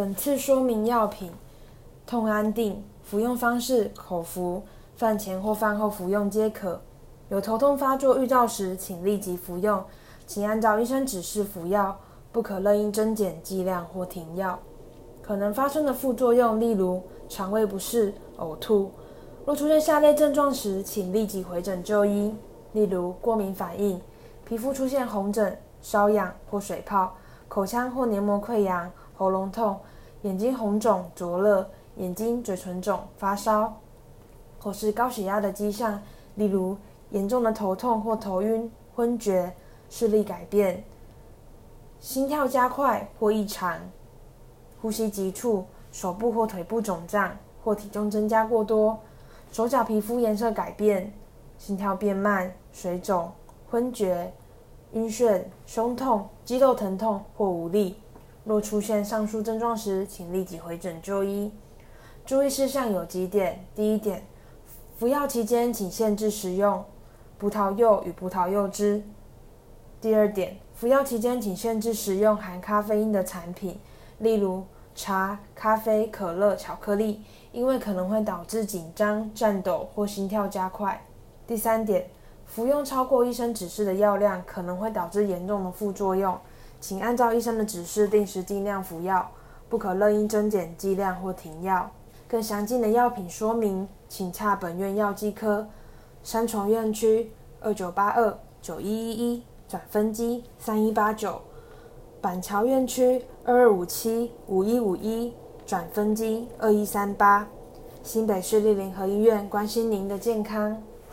本次说明药品：痛安定，服用方式口服，饭前或饭后服用皆可。有头痛发作预兆时，请立即服用，请按照医生指示服药，不可任意增减剂量或停药。可能发生的副作用，例如肠胃不适、呕吐。若出现下列症状时，请立即回诊就医，例如过敏反应、皮肤出现红疹、瘙痒或水泡、口腔或黏膜溃疡、喉咙痛、眼睛红肿、灼热、眼睛、嘴唇肿、发烧，或是高血压的迹象，例如严重的头痛或头晕、昏厥、视力改变、心跳加快或异常、呼吸急促、手部或腿部肿胀或体重增加过多、手脚皮肤颜色改变、心跳变慢、水肿、昏厥、晕眩、胸痛、肌肉疼痛或无力。若出现上述症状时，请立即回诊就医。注意事项有几点：第一点，服药期间请限制食用葡萄柚与葡萄柚汁；第二点，服药期间请限制食用含咖啡因的产品，例如茶、咖啡、可乐、巧克力，因为可能会导致紧张、颤抖或心跳加快。第三点，服用超过医生指示的药量，可能会导致严重的副作用。请按照医生的指示定时定量服药，不可任意增减剂量或停药。更详尽的药品说明，请洽本院药剂科。三重院区二九八二九一一一转分机三一八九，板桥院区二二五七五一五一转分机二一三八。新北市立联合医院关心您的健康。